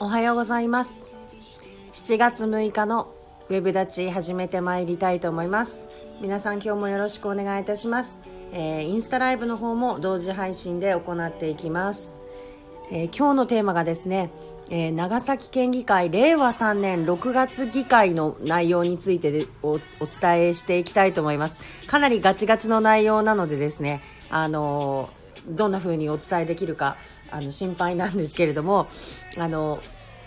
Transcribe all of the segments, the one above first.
おはようございます。7月6日のウェブ立ち始めてまいりたいと思います。皆さん今日もよろしくお願いいします、えー、インスタライブの方も同時配信で行っていきます、えー、今日のテーマがですねえー長崎県議会令和3年6月議会の内容についてでおお伝えしていきたいと思います。かなりガチガチの内容なのでですねあのーどんな風にお伝えできるかあの心配なんですけれどもあの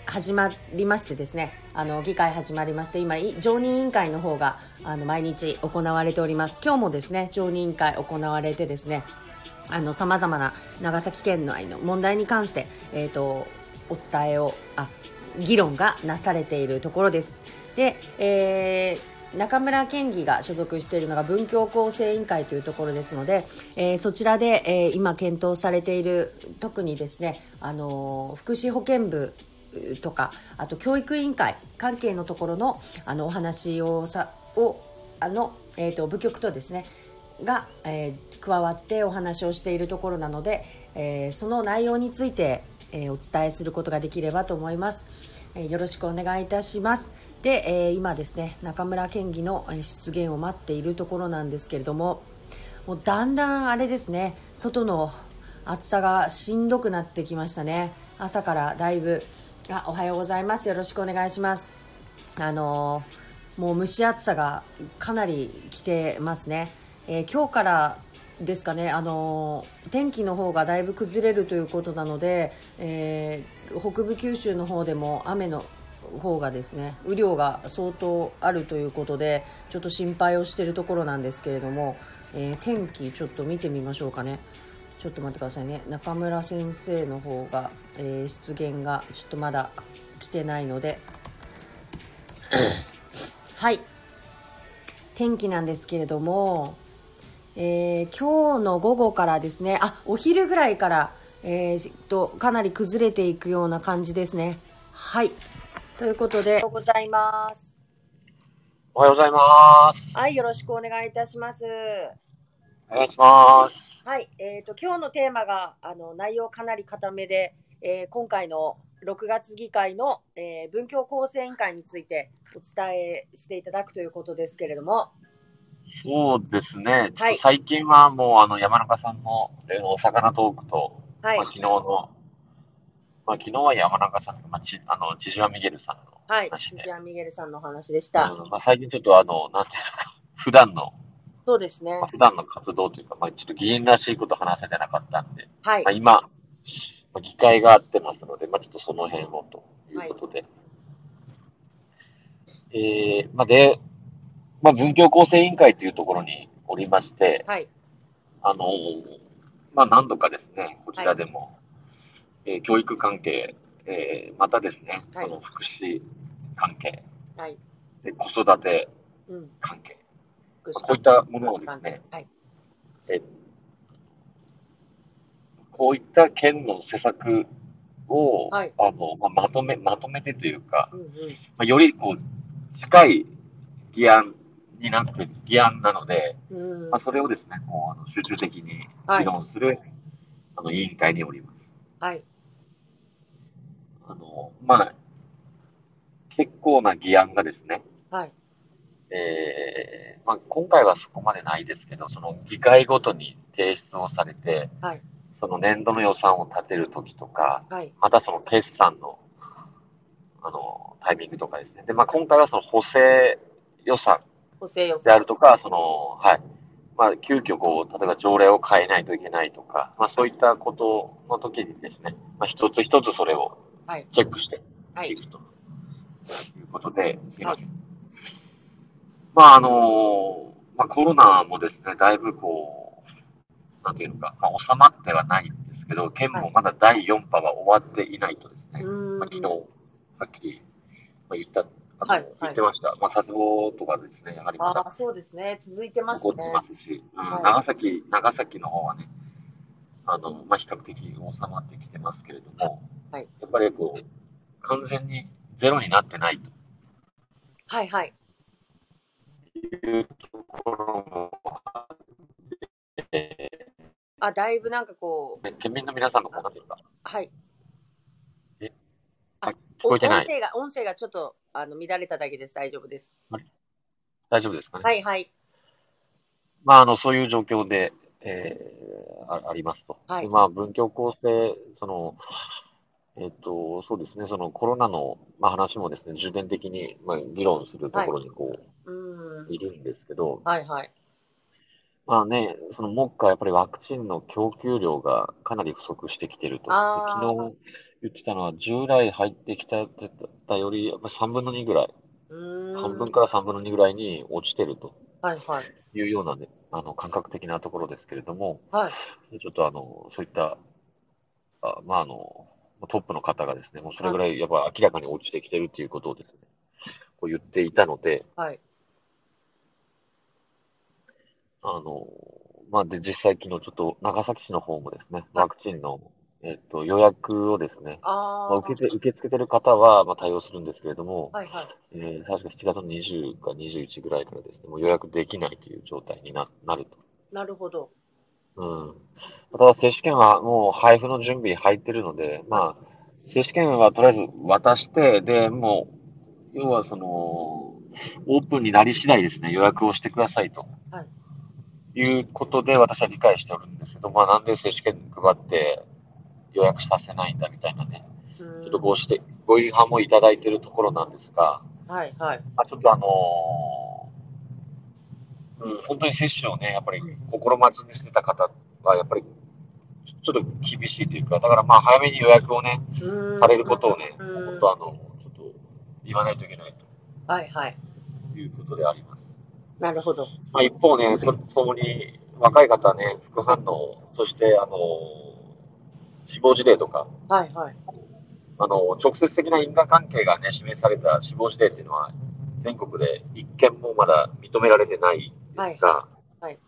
始まりましてですねあの議会始まりまして今常任委員会の方があの毎日行われております。今日もですね常任委員会行われてですねあの様々な長崎県内の問題に関して、えー、とお伝えをあ議論がなされているところです。で、えー中村県議が所属しているのが文教構成委員会というところですので、えーそちらで、えー今検討されている特にですね、あのー福祉保健部とかあと教育委員会関係のところのあのお話をさをあの、えー、と部局とですねが、えー加わってお話をしているところなので、えーその内容について、えーお伝えすることができればと思います、えーよろしくお願いいたします。で、えー今ですね中村県議のえ出現を待っているところなんですけれどももうだんだんあれですね外の暑さがしんどくなってきましたね。朝からだいぶあおはようございます。よろしくお願いします。あのーもう蒸し暑さがかなり来てますね、えー今日からですかね、あのー天気の方がだいぶ崩れるということなので、えー北部九州の方でも雨の方がですね雨量が相当あるということでちょっと心配をしているところなんですけれども、えー天気ちょっと見てみましょうかね。ちょっと待ってくださいね。中村先生の方が、えー出現がちょっとまだ来てないので。はい。天気なんですけれども、えー今日の午後からですねあお昼ぐらいから、えーとかなり崩れていくような感じですね。はい。ということで。おはようございます。おはようございます。はいよろしくお願いいたします。お願いします。はい、えー、と今日のテーマがあの内容かなり固めで、えー今回の6月議会の、えー文教構成委員会についてお伝えしていただくということですけれども、そうですね。はい。最近はもうあの山中さんのえーお魚トークと、はい。まあ、昨日の、まあ、昨日は山中さんと、まあ、ちあの、ジジュアミゲルさんのはい、話で、ジアン・ミゲルさんのお話でした。うんまあ、最近ちょっとあの、なんていうのか、普段の、そうですね。まあ、普段の活動というか、まあ、ちょっと議員らしいこと話せてなかったんで、はい。まあ、、今、まあ、議会があってますので、まあ、ちょっとその辺をということで。えー、まあ、で、まあ、文教構成委員会というところにおりまして、はい、あのーまあ、何度かですね、こちらでも、えー教育関係、えーまたですね、はい。その福祉関係、はい、で子育てうん、関係、福祉こういったものをですね、はい、えこういった県の施策を、はい。あのまあ、まとめ、まとめてというか、うん、うん、まあ、よりこう、近い議案になって、議案なので、うん。まあ、それをですね、こうあの集中的にはい。議論する、あの委員会におります。はい、あの、まあ、結構な議案がですね、はい、えーまあ、今回はそこまでないですけど、その議会ごとに提出をされて、はい、その年度の予算を立てるときとか、はい、またその決算の、あの、タイミングとかですね。で、まあ、今回はその補正予算補正予であ算。るとか、その、はい。まあ、急遽こう、例えば条例を変えないといけないとか、まあ、そういったことの時にですね、まあ、一つ一つそれをはい、チェックしてはいい、くということで、すいません。まあ、あのまあ、コロナもですね、だいぶこう、なんていうのか、まあ、収まってはないんですけど、県もまだ第4波は終わっていないとですね、うんまあ、昨日、はっきり、まあ、言った、あとはい言ってました。まあ、佐世保とかですね、やはりまだああ、そうですね、続いてます残ってね。ますし、うん。はい。長崎、長崎の方はね、あの、まあ、比較的収まってきてますけれども、はい。やっぱりこう、完全にゼロになってないはいはい。というところも、えあ、だいぶなんかこう、ー、県民の皆さんのこう、なんていうか、はい。えああ聞こえてない。音声が、音声がちょっと、あの、乱れただけです。大丈夫です。大丈夫ですかね。はいはい。まあ、あの、そういう状況で、えーあありますと。はいでまあ、文教構成、その、えっ、と、そうですね、そのコロナの、まあ、話もですね、重点的に、まあ、議論するところにこう、うーん。い、るんですけど、はいはい。まあね、その目下やっぱりワクチンの供給量がかなり不足してきてると。であー昨日言ってたのは、従来入ってきたたより、やっぱ3分の2ぐらい、うーん。半分から3分の2ぐらいに落ちてるとはいはい。いうようなね、あの、感覚的なところですけれども、はい。ちょっとあの、そういった、あまああの、トップの方がですね、もうそれぐらいやっぱ明らかに落ちてきてるっていうことをですね、こう言っていたので、はい。あの、まあで、実際昨日ちょっと長崎市の方もですね、ワクチンの、えっと、予約をですね、ああ。まあ、受けて、受け付けてる方は、まあ、対応するんですけれども、はいはい。えー確か7月の20か21ぐらいからですね、もう予約できないという状態にななると。なるほど。うん。ただ、接種券はもう配布の準備入ってるので、まあ、接種券はとりあえず渡して、で、もう、要はその、オープンになり次第ですね、予約をしてくださいと。はいいうことで私は理解しておるんですけど、まあなんで接種券配って予約させないんだみたいなね、ちょっとご指摘、ご違反もいただいているところなんですが、はいはい。まあ、ちょっとあのーうん、本当に接種をね、やっぱり心待ちにしてた方は、やっぱりちょっと厳しいというか、だからまあ早めに予約をね、されることをね、本当あの、ちょっと言わないといけないはいはい。ということであります。なるほど。まあ一方ね、それとともに若い方はね、副反応、そしてあの、死亡事例とか、はいはい。あの、直接的な因果関係がね、示された死亡事例っていうのは、全国で一件もまだ認められてないんですが、はいはい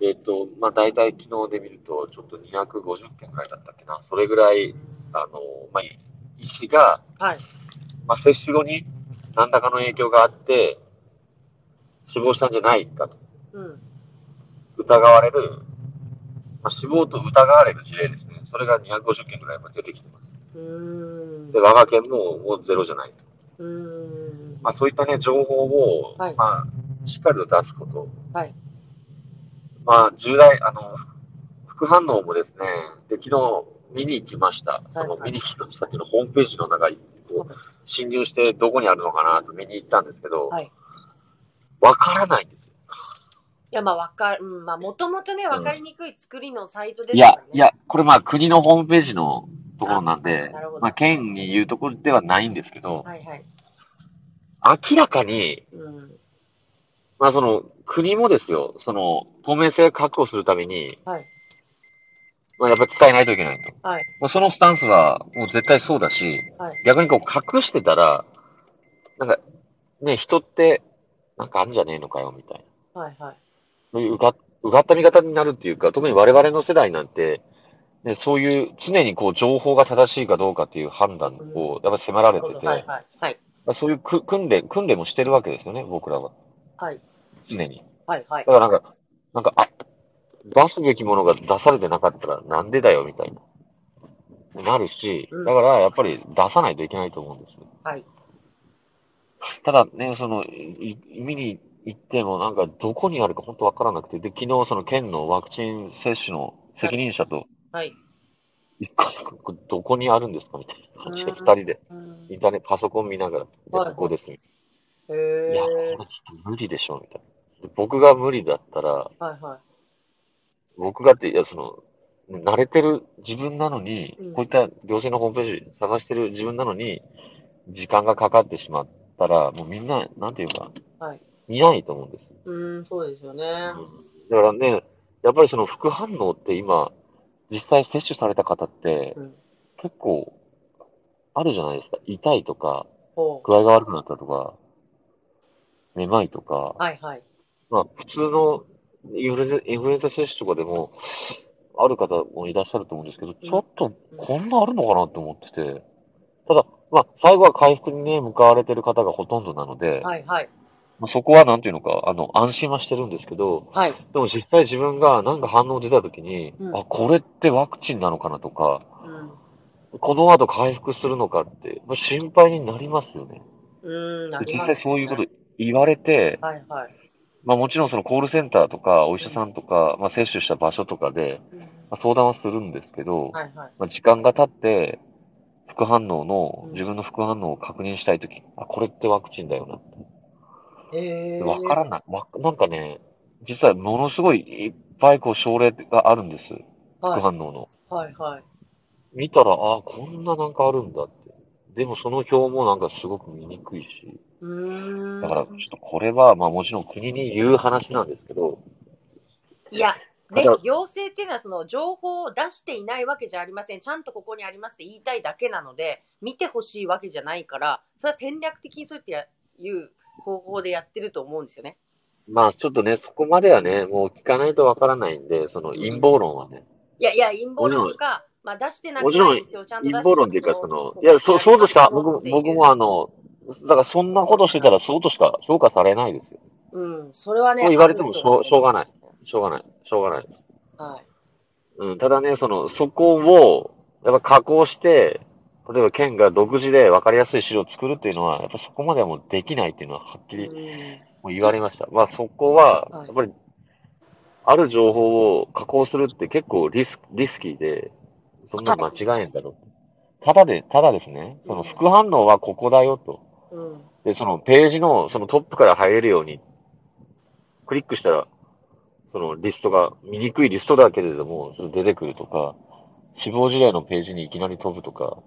えっ、と、まあ、大体昨日で見ると、ちょっと250件ぐらいだったっけな。それぐらい、あの、まあ、医師が、はい。まあ、接種後に何らかの影響があって、死亡したんじゃないかとうん。疑われる、まあ、死亡と疑われる事例ですね。それが250件ぐらいまで出てきてます。うーんで、。我が県ももうゼロじゃない。うーん。まあ、そういったね、情報を、はいまあ、しっかりと出すこと。はい。まあ、重大、あの、副反応もですね、で、昨日見に行きました。その、見に行きましたっていうのホームページの中に、こう、侵入してどこにあるのかなと見に行ったんですけど、はい。わからないんですよ。いや、まあ、わかる、うん、まあ、もともとね、わかりにくい作りのサイトですい。や、いや、これまあ国のホームページのところなんでまあ県に言うところではないんですけど、はいはい。明らかに、うん。まあその国もですよ、その透明性を確保するために、はい。まあやっぱり伝えないといけないと。はい。まあ、そのスタンスはもう絶対そうだし、はい。逆にこう隠してたら、なんかね、人ってなんかあんじゃねえのかよみたいな。はいはい。そういううがうがった見方になるっていうか、特に我々の世代なんて、ね、そういう常にこう情報が正しいかどうかっていう判断をやっぱり迫られてて、はいはい。はい。まあそういうく訓練、訓練もしてるわけですよね、僕らは。はい。常に。はいはいだ。からなんか、なんか、あ、出すべきものが出されてなかったらなんでだよみたいな。なるしうん、だからやっぱり出さないといけないと思うんですよ。はい。ただね、その、い見に行ってもなんかどこにあるか本当わからなくて、で、昨日その県のワクチン接種の責任者と、はい。一回、これどこにあるんですかみたいな感じで、うん二人で、うんインターネット、パソコン見ながら、ここです。いへや、これえちょ。っと無理でしょ、みたいな。で僕が無理だったら、はいはい。僕がって、いや、その、慣れてる自分なのに、うんこういった行政のホームページ探してる自分なのに、時間がかかってしまったら、もうみんな、なんていうか、はい。見ないと思うんです。うーん、そうですよね。だからね、やっぱりその副反応って今、実際接種された方ってうん。結構あるじゃないですか。痛いとか、ほ具合が悪くなったとか、めまいとか、う。はいはい。まあ普通のインフルエンザインフルエンザ接種とかでも、ある方もいらっしゃると思うんですけど、ちょっとこんなあるのかなって思ってて、ただ、まあ、最後は回復にね、向かわれてる方がほとんどなので、はいはい。まあ、そこはなんていうのか、あの、安心はしてるんですけど、はい。でも実際自分がなんか反応出た時に、うんあ、これってワクチンなのかなとか、うん。この後回復するのかって、まあ心配になりますよね。うーん、なで実際そういうこと言われて、はいはい。まあもちろんそのコールセンターとか、お医者さんとか、まあ接種した場所とかで、うんまあ、相談はするんですけど、はいはい。まあ、時間が経って、副反応のう、ん自分の副反応を確認したいとき、あ、これってワクチンだよなって。へえ。わからない。わ、なんかね、実はものすごいいっぱいこう症例があるんです。副はい反応の。はいはい。見たら、あ、こんななんかあるんだって。でもその表もなんかすごく見にくいし。だからちょっとこれは、まあもちろん国に言う話なんですけど、いや、でただ、行政っていうのはその情報を出していないわけじゃありません。ちゃんとここにありますって言いたいだけなので、見てほしいわけじゃないから、それは戦略的にそうやってやいう方法でやってると思うんですよね。まあちょっとね、そこまではね、もう聞かないとわからないんで、その陰謀論はね、いやいや、陰謀論か、まあ出してなくもちろんないですよ。ちゃんと陰謀論っていうか、そその、いや、そう、そうとしか、僕僕もあの、だからそんなことしてたらそうとしか評価されないですよ。うん、それはね。そう言われてもしょうしょうが。ない。しょうがない。しょうがないです。はい。うん、ただね、その、そこを、やっぱ加工して、例えば県が独自で分かりやすい資料を作るっていうのは、やっぱそこまではもうできないっていうのははっきりうんもう言われました。まあそこはは、いやっぱり、ある情報を加工するって結構リスリスキーで、そんな間違えんだろう。ただで、ただですね、その副反応はここだよと。うん。で、そのページのそのトップから入れるように、クリックしたら、そのリストが、見にくいリストだけれども、それ出てくるとか、死亡事例のページにいきなり飛ぶとか、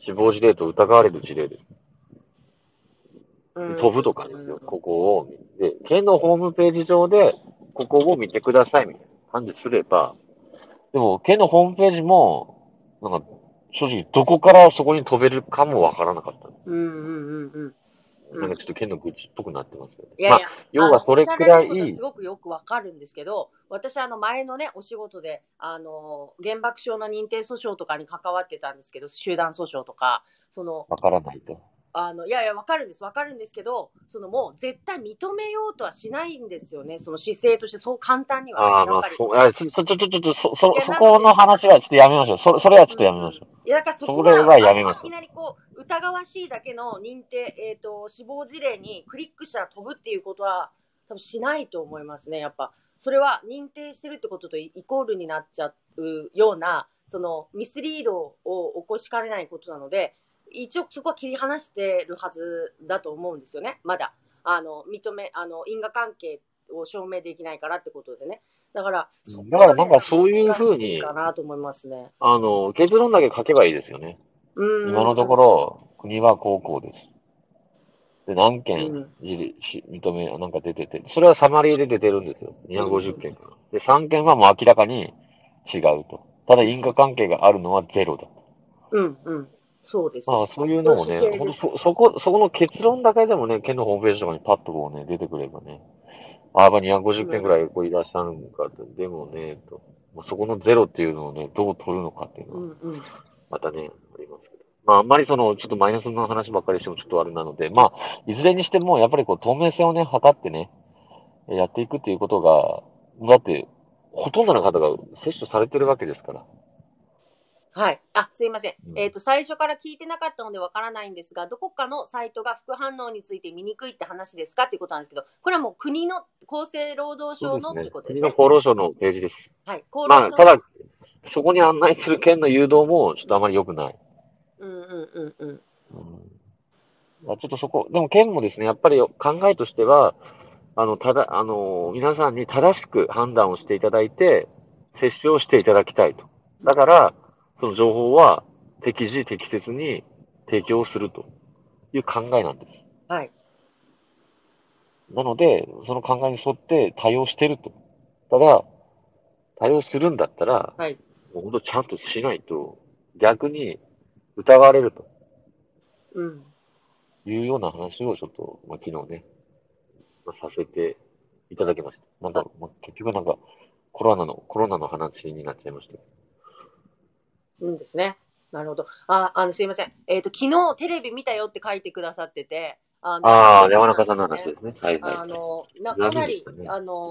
死亡事例と疑われる事例です。うん飛ぶとかですよ、ここを。で、県のホームページ上で、ここを見てくださいみたいな感じすれば、でも、県のホームページも、なんか、正直、どこからそこに飛べるかもわからなかった。うんうんうんうん。なんかちょっと県の愚痴っぽくなってますけど、ね。いやいや、要はそれくらいすごくよくわかるんですけど、私、あの、前のね、お仕事で、あの、原爆症の認定訴訟とかに関わってたんですけど、集団訴訟とか、その、わからないと。あの、いやいや、わかるんです、わかるんですけど、そのもう絶対認めようとはしないんですよね、その姿勢として、そう簡単には。ああ、まあ、そう、ちょ、ちょ、ちょ、ちょ、そ、そそこの話はちょっとやめましょう。それ、それはちょっとやめましょう。いや、だからそこそれはやめますいきなりこう、疑わしいだけの認定、えっ、と、死亡事例にクリックしたら飛ぶっていうことは、多分しないと思いますね、やっぱ。それは認定してるってこととイイコールになっちゃうような、そのミスリードを起こしかねないことなので、一応そこは切り離してるはずだと思うんですよね、まだ。あの、認め、あの、因果関係を証明できないからってことでね。だから、だからなんかそういうふうに難しいかなと思いますね。あの、結論だけ書けばいいですよね。うん。今のところ、国は高校です。で、何う件ん、自立し認め、なんか出てて、それはサマリーで出てるんですよ。250件から。で、3件はもう明らかに違うと。ただ因果関係があるのはゼロだ。うん、うん。そうです。まあ、そういうのもねほんとですそ、そこ、そこの結論だけでもね、県のホームページとかにパッとこうね、出てくればね、ああ、まあ250件ぐらいこういらっしゃるのかと、でもね、と、まあ、そこのゼロっていうのをね、どう取るのかっていうのは、うん、うん。またね、ありますけど。まあ、あんまりその、ちょっとマイナスの話ばっかりしてもちょっとあれなので、まあ、いずれにしても、やっぱりこう、透明性をね、測ってね、やっていくっていうことが、だって、ほとんどの方が接種されてるわけですから。はい。あ、すいません。うんえっ、と、最初から聞いてなかったのでわからないんですが、どこかのサイトが副反応について見にくいって話ですかっていうことなんですけど、これはもう国の厚生労働省のってことですね。国の厚労省のページです。はい。厚労まあ、省ただ、そこに案内する県の誘導も、ちょっとあまり良くない。うんうんうんうん。うんまあ、ちょっとそこ、でも県もですね、やっぱり考えとしては、あの、ただ、あの、皆さんに正しく判断をしていただいて、接種をしていただきたいと。だから、その情報は適時適切に提供するという考えなんです。はい。なので、その考えに沿って対応してると。ただ、対応するんだったら、はい。もう本当ちゃんとしないと、逆に疑われるとうん。いうような話をちょっと、まあ、昨日ね、まあ、させていただきました。なんか、まあ、結局なんか、コロナの、コロナの話になっちゃいました。うんですね。なるほど。あ、あの、すいません。えっ、と、昨日テレビ見たよって書いてくださってて、あのああ、山中さんの話ですね。はいはい。あの、なかなり、ねあの、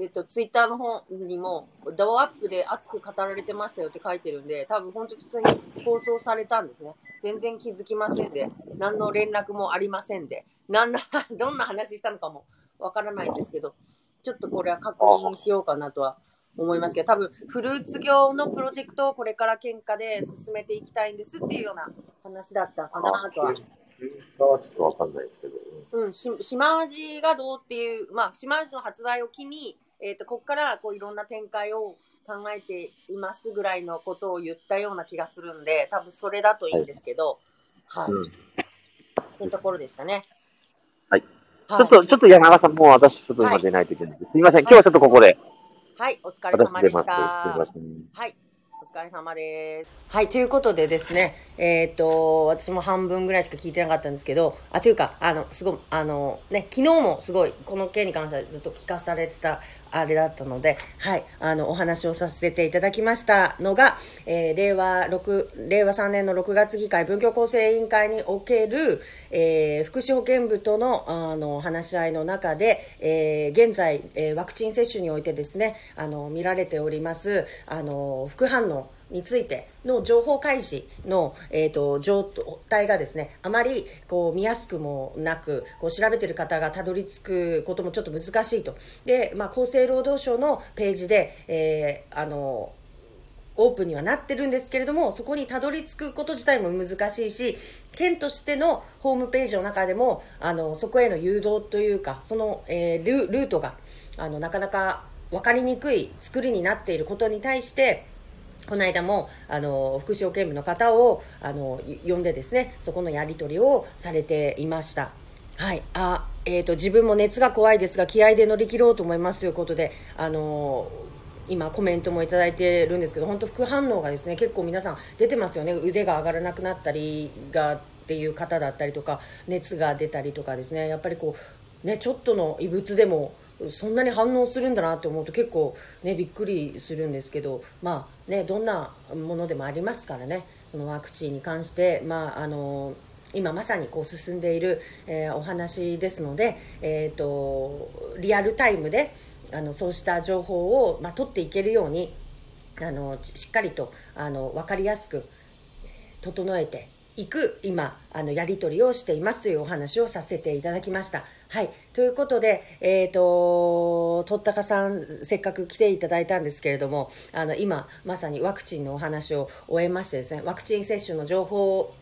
えっ、と、ツイッターの方にも、ドアップで熱く語られてましたよって書いてるんで、多分本当に普通に放送されたんですね。全然気づきませんで、何の連絡もありませんで、なんな、どんな話したのかもわからないんですけど、ちょっとこれは確認しようかなとは思いますけど、多分フルーツ業のプロジェクトをこれから喧嘩で進めていきたいんですっていうような話だったかなとははちょっとわかんないですけど。うん、し島味がどうっていう、まあ、島味の発売を機に、えっ、と、ここからこういろんな展開を考えていますぐらいのことを言ったような気がするんで、多分それだといいんですけど、はい。うん。っていうところですかね。はい。はい。ちょっと、ちょっと山中さん、もう私、ちょっと今出ないといけないんで、すみません。今日はちょっとここで、はい、お疲れ様でした。はい。お疲れ様です。はい、ということでですね、えっ、と、私も半分ぐらいしか聞いてなかったんですけど、あ、というか、あの、すごい、あの、ね、昨日もすごい、この件に関してはずっと聞かされてた、あれだったので、はい、あの、お話をさせていただきましたのが、えー令和6、令和3年の6月議会文教構成委員会における、えー福祉保健部との、あの、話し合いの中で、えー現在、えーワクチン接種においてですね、あの、見られております、あの、副反応、についての情報開示の、えー、と状態がですねあまりこう見やすくもなくこう調べてる方がたどり着くこともちょっと難しいと。で、まあ、厚生労働省のページで、えーあのオープンにはなってるんですけれどもそこにたどり着くこと自体も難しいし県としてのホームページの中でもあのそこへの誘導というかその、えールルートがあのなかなか分かりにくい作りになっていることに対してこの間もあの福祉保健部の方をあの呼んでですねそこのやり取りをされていました。はい、あえー、と自分も熱が怖いですが気合で乗り切ろうと思いますということであの今コメントもいただいてるんですけど本当副反応がですね結構皆さん出てますよね。腕が上がらなくなったりがっていう方だったりとか熱が出たりとかですね。やっぱりこうねちょっとの異物でもそんなに反応するんだなって思うと結構ねびっくりするんですけどまあねどんなものでもありますからねこのワクチンに関してまああの今まさにこう進んでいる、えーお話ですので、えー、とリアルタイムであのそうした情報を、まあ、取っていけるようにあのしっかりとあの分かりやすく整えていく今あのやり取りをしていますというお話をさせていただきました。はい、ということで、えー、ととったかさんせっかく来ていただいたんですけれどもあの今まさにワクチンのお話を終えましてですねワクチン接種の情報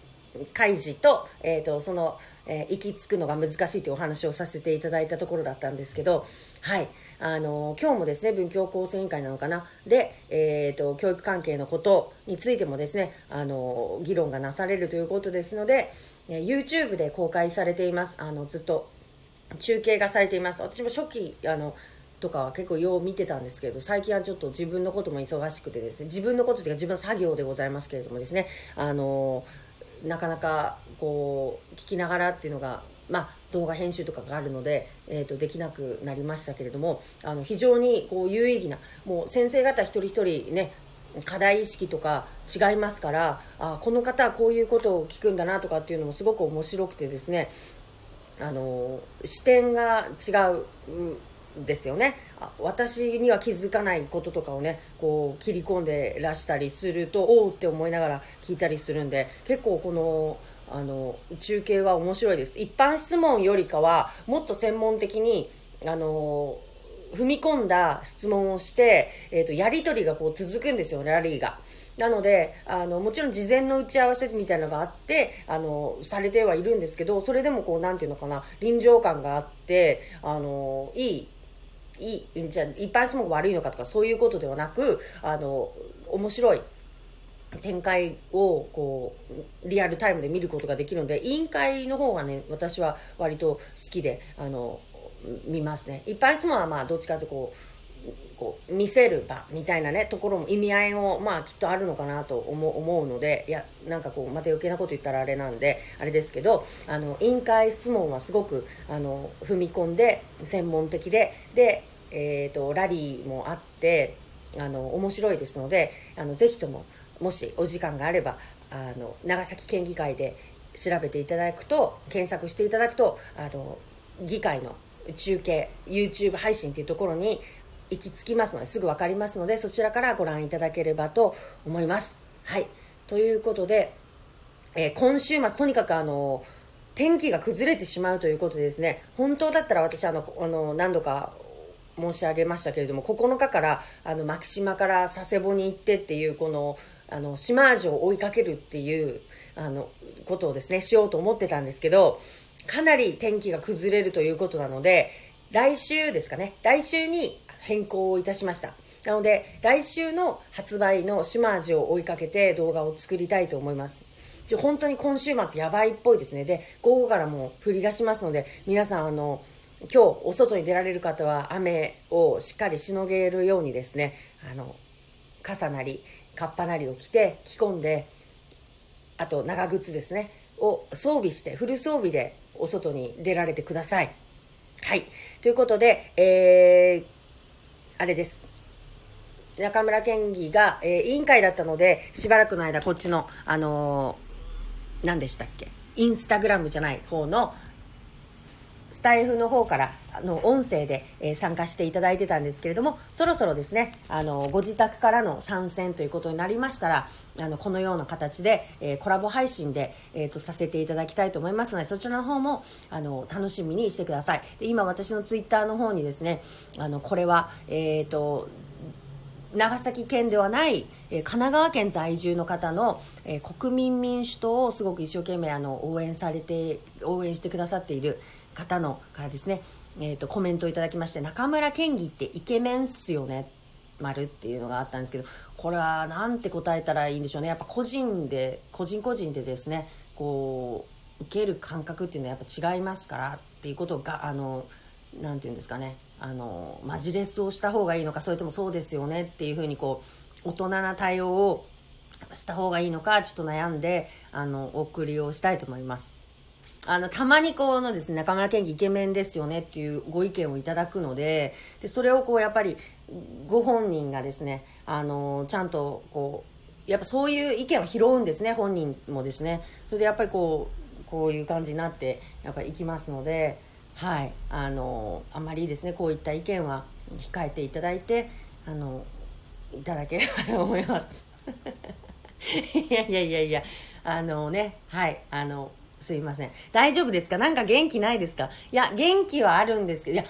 開示と,、えー、とその、えー行き着くのが難しいというお話をさせていただいたところだったんですけど、はい、あの今日もですね文教構成委員会なのかな？で、えー、と教育関係のことについてもですねあの議論がなされるということですので、え YouTube で公開されています。あのずっと中継がされています。私も初期あのとかは結構よう見てたんですけど最近はちょっと自分のことも忙しくてですね自分のことというか自分の作業でございますけれどもですねあのなかなかこう聞きながらっていうのがまあ動画編集とかがあるので、えー、とできなくなりましたけれどもあの非常にこう有意義なもう先生方一人一人ね課題意識とか違いますからあこの方はこういうことを聞くんだなとかっていうのもすごく面白くてですねあの視点が違うんですよねあ私には気づかないこととかをねこう切り込んでらしたりするとおおって思いながら聞いたりするんで結構このあの中継は面白いです一般質問よりかはもっと専門的にあの踏み込んだ質問をして、えー、とやり取りがこう続くんですよラリーが。なのであのもちろん事前の打ち合わせみたいなのがあってあのされてはいるんですけどそれでもこうなんていうのかな臨場感があってあのいいいいじゃあ一般質問が悪いのかとかそういうことではなくあの面白い展開をこうリアルタイムで見ることができるので委員会の方がね私は割と好きであの見ますね。一般質問はまあどっちかというとこうこう見せる場みたいなねところも意味合いもまあきっとあるのかなと思う思うのでいやなんかこうまた余計なこと言ったらあれなんであれですけどあの委員会質問はすごくあの踏み込んで専門的でで、えー、とラリーもあってあの面白いですのであのぜひとももしお時間があればあの長崎県議会で調べていただくと検索していただくとあの議会の中継 YouTube 配信というところに行き着きますのですぐ分かりますのでそちらからご覧いただければと思います。はい。ということで、えー今週末とにかくあの天気が崩れてしまうということでですね本当だったら私あのあの何度か申し上げましたけれども9日からあの牧島から佐世保に行ってっていうこのあの島味を追いかけるっていうあのことをですねしようと思ってたんですけどかなり天気が崩れるということなので来週ですかね来週に変更をいたしました。なので来週の発売の島味を追いかけて動画を作りたいと思います。本当に今週末やばいっぽいですね。で午後からもう降り出しますので皆さんあの今日お外に出られる方は雨をしっかりしのげるようにですねあの傘なりカッパなりを着て着込んであと長靴ですねを装備してフル装備でお外に出られてください。はい。ということでえー、あれです。中村県議が、えー委員会だったのでしばらくの間こっちのあのー何でしたっけ？インスタグラムじゃない方のタイフの方からあの音声で、えー参加していただいてたんですけれどもそろそろですねあのご自宅からの参戦ということになりましたらあのこのような形で、えーコラボ配信で、えー、とさせていただきたいと思いますのでそちらの方もあの楽しみにしてください。で今私のツイッターの方にですねあのこれはえっ、と長崎県ではない、えー神奈川県在住の方の、えー国民民主党をすごく一生懸命あの応援されて応援してくださっている方のからですね、えー、とコメントをいただきまして中村県議ってイケメンっすよね丸っていうのがあったんですけどこれはなんて答えたらいいんでしょうね。やっぱ個人で個人個人でですねこう受ける感覚っていうのはやっぱ違いますからっていうことがあのなんていうんですかねあのマジレスをした方がいいのかそれともそうですよねっていうふうにこう大人な対応をした方がいいのかちょっと悩んであのお送りをしたいと思います。あのたまにこのですね中村健議イケメンですよねっていうご意見をいただくのででそれをこうやっぱりご本人がですねあのちゃんとこうやっぱそういう意見を拾うんですね本人もですね。それでやっぱりこうこういう感じになってやっぱりいきますのではい。あのあまりですねこういった意見は控えていただいてあのいただければと思います。いやいやいやいやあのねはい。あのすいません。大丈夫ですか？なんか元気ないですか？いや元気はあるんですけどいや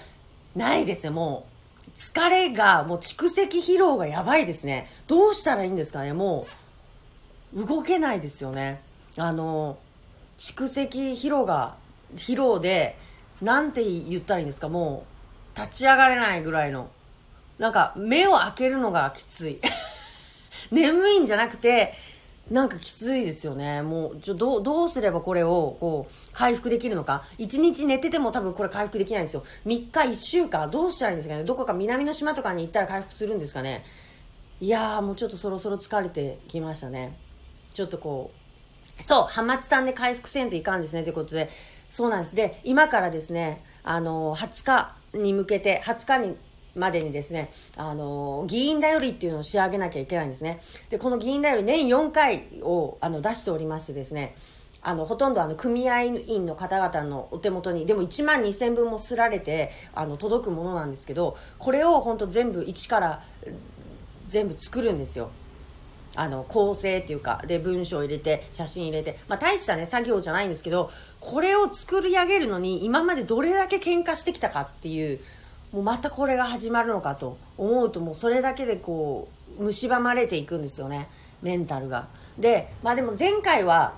ないですよ。もう疲れがもう蓄積疲労がやばいですね。どうしたらいいんですかね？もう動けないですよね。あの蓄積疲労が疲労でなんて言ったらいいんですか？もう立ち上がれないぐらいの。なんか目を開けるのがきつい。眠いんじゃなくてなんかきついですよね。もうちょどうどうすればこれをこう回復できるのか。1日寝てても多分これ回復できないんですよ。3日1週間どうしたらいいんですかね。どこか南の島とかに行ったら回復するんですかね。いやーもうちょっとそろそろ疲れてきましたね。ちょっとこうそう、ハマチさんで回復せんといかんですね、ということで、そうなんです。で、今からですね、あの、20日に向けて、20日に、までにですね、あの、議員だよりっていうのを仕上げなきゃいけないんですね。で、この議員だより年4回を、あの、出しておりましてですね、あの、ほとんどあの、組合員の方々のお手元に、でも1万2000分もすられて、あの、届くものなんですけど、これを本当全部一から全部作るんですよ。あの構成っていうかで文章入れて写真入れて、まあ、大したね作業じゃないんですけどこれを作り上げるのに今までどれだけ喧嘩してきたかっていうもうまたこれが始まるのかと思うともうそれだけでこう蝕まれていくんですよね。メンタルが。でまあでも前回は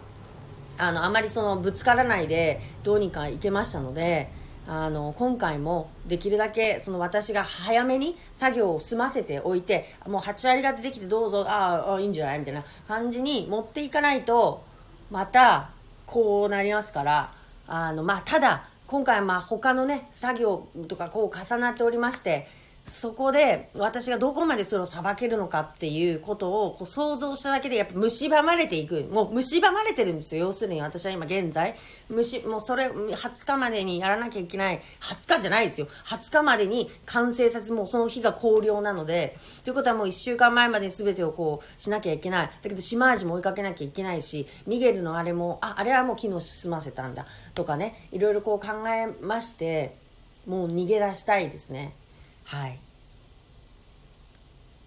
あのあまりそのぶつからないでどうにかいけましたのであの今回もできるだけその私が早めに作業を済ませておいてもう8割方できてどうぞああいいんじゃない？みたいな感じに持っていかないとまたこうなりますからあの、まあ、ただ今回まあ他のね作業とかこう重なっておりましてそこで私がどこまでそれを裁けるのかっていうことをこう想像しただけでやっぱ蝕まれていく。もう蝕まれてるんですよ。要するに私は今現在。むしもうそれ20日までにやらなきゃいけない。20日じゃないですよ。20日までに完成させもうその日が考慮なので。ということはもう1週間前までに全てをこうしなきゃいけない。だけど島味も追いかけなきゃいけないしミゲルのあれもああれはもう昨日済ませたんだ。とかね。いろいろこう考えましてもう逃げ出したいですね。はい。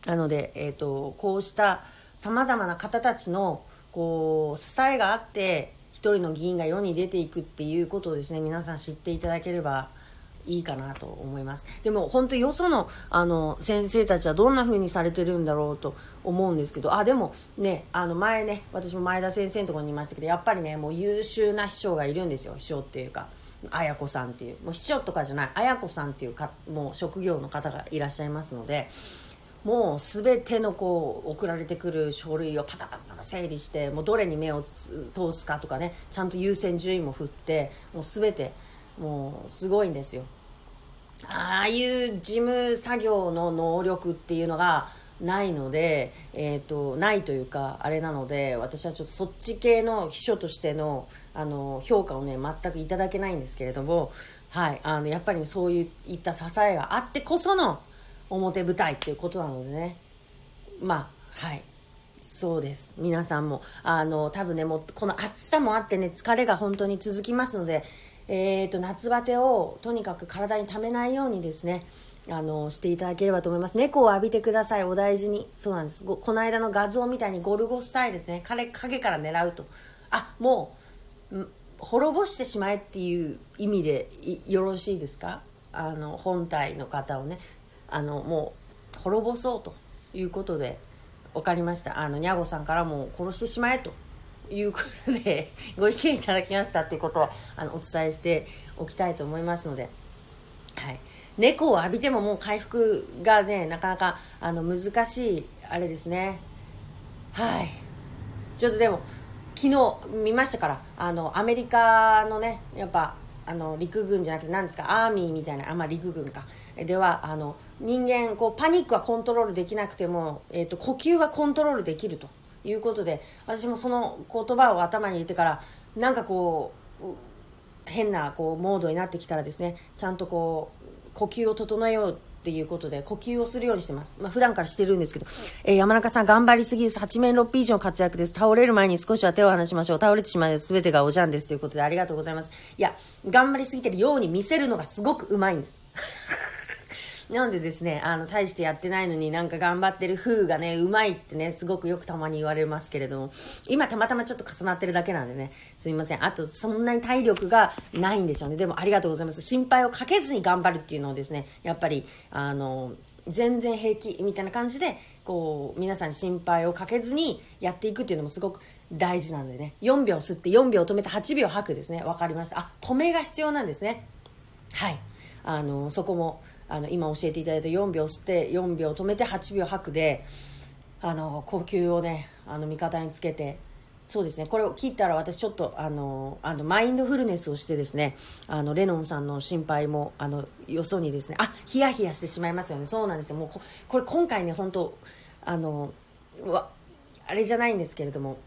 なので、えーと、こうしたさまざまな方たちのこう支えがあって一人の議員が世に出ていくっていうことをですね皆さん知っていただければいいかなと思います。でも本当よそのあの先生たちはどんな風にされてるんだろうと思うんですけどあでもねあの前ね私も前田先生のところにいましたけどやっぱりねもう優秀な秘書がいるんですよ秘書っていうか。綾子さんっていうもう秘書とかじゃない綾子さんっていうかもう職業の方がいらっしゃいますのでもう全てのこう送られてくる書類をパタパタ整理してもうどれに目を通すかとかねちゃんと優先順位も振ってもう全てもうすごいんですよ。ああいう事務作業の能力っていうのがないので、えーと、ないというかあれなので私はちょっとそっち系の秘書としてのあの評価をね全くいただけないんですけれども、はい、あのやっぱりそういった支えがあってこその表舞台っていうことなのでね。まあはいそうです。皆さんもあの多分ねもうこの暑さもあってね疲れが本当に続きますので、えーと、夏バテをとにかく体にためないようにですねあのしていただければと思います。猫を浴びてください。お大事に。そうなんです。この間の画像みたいにゴルゴスタイルでね影影から狙うと。あもう滅ぼしてしまえっていう意味でよろしいですか？あの本体の方をね。あのもう滅ぼそうということで分かりました。あのにゃごさんからも殺してしまえということで ご意見いただきましたっていうことはあのお伝えしておきたいと思いますので、はい、猫を浴びてももう回復がねなかなかあの難しいあれですね。はい。ちょっとでも昨日見ましたからあのアメリカのねやっぱあの陸軍じゃなくて何ですかアーミーみたいなあ、まあ、陸軍か。ではあの人間こうパニックはコントロールできなくても、えーと、呼吸はコントロールできると。いうことで私もその言葉を頭に入れてからなんかこう変なこうモードになってきたらですねちゃんとこう呼吸を整えようっていうことで呼吸をするようにしてます。まあ、普段からしてるんですけど、えー、山中さん頑張りすぎです。8面六臂以上活躍です。倒れる前に少しは手を離しましょう。倒れてしまう全てがおじゃんです。ということでありがとうございます。いや、頑張りすぎてるように見せるのがすごくうまいんです。なのでですね、あの、大してやってないのになんか頑張ってる風がね、うまいってね、すごくよくたまに言われますけれども、今たまたまちょっと重なってるだけなんでね、すいません。あと、そんなに体力がないんでしょうね。でもありがとうございます。心配をかけずに頑張るっていうのをですね、やっぱり、あの、全然平気みたいな感じで、こう、皆さん心配をかけずにやっていくっていうのもすごく大事なんでね。4秒吸って4秒止めて8秒吐くですね。わかりました。あ、止めが必要なんですね。はい。あの、そこも、あの今教えていただいた4秒吸って4秒止めて8秒吐くであの呼吸をねあの味方につけて。そうですね。これを聞いたら私ちょっとあのあのマインドフルネスをしてですねあのレノンさんの心配もあのよそにですねあヒヤヒヤしてしまいますよね。そうなんですよ。もうここれ今回ね本当あのわあれじゃないんですけれども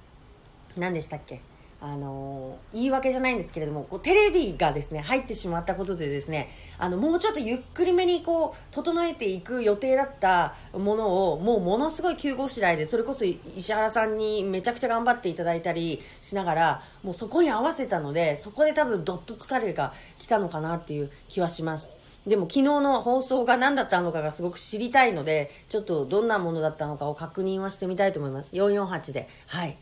何でしたっけ？あの言い訳じゃないんですけれどもこうテレビがですね入ってしまったことでですねあのもうちょっとゆっくりめにこう整えていく予定だったものをもうものすごい急ごしらえでそれこそ石原さんにめちゃくちゃ頑張っていただいたりしながらもうそこに合わせたのでそこで多分どっと疲れが来たのかなっていう気はします。でも昨日の放送が何だったのかがすごく知りたいので、ちょっとどんなものだったのかを確認はしてみたいと思います。448で。はい。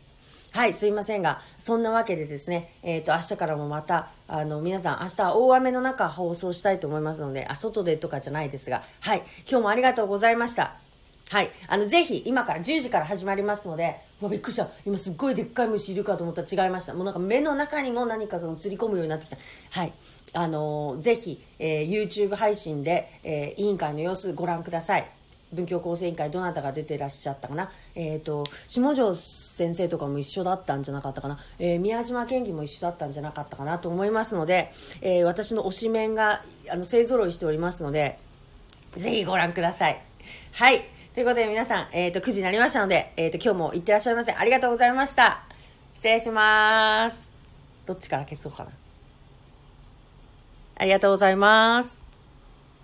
はい、すいませんが、そんなわけでですね、えっ、ー、と、明日からもまた、あの、皆さん、明日は大雨の中放送したいと思いますので、あ、外でとかじゃないですが、はい、今日もありがとうございました。はい。あの、ぜひ、今から10時から始まりますので、もうびっくりした。今すっごいでっかい虫いるかと思ったら違いました。もうなんか目の中にも何かが映り込むようになってきた。はい。あのー、ぜひ、えー、YouTube 配信で、えー、委員会の様子ご覧ください。文教構成委員会どなたが出てらっしゃったかな。えっ、ー、と、下條先生とかも一緒だったんじゃなかったかな、えー、宮島県議も一緒だったんじゃなかったかなと思いますので、えー、私の推しメンがあの勢ぞろいしておりますのでぜひご覧ください。はい。ということで皆さん、えっ、と、9時になりましたので、えっ、と、今日も行ってらっしゃいませ。ありがとうございました。失礼します。どっちから消そうかな。ありがとうございます。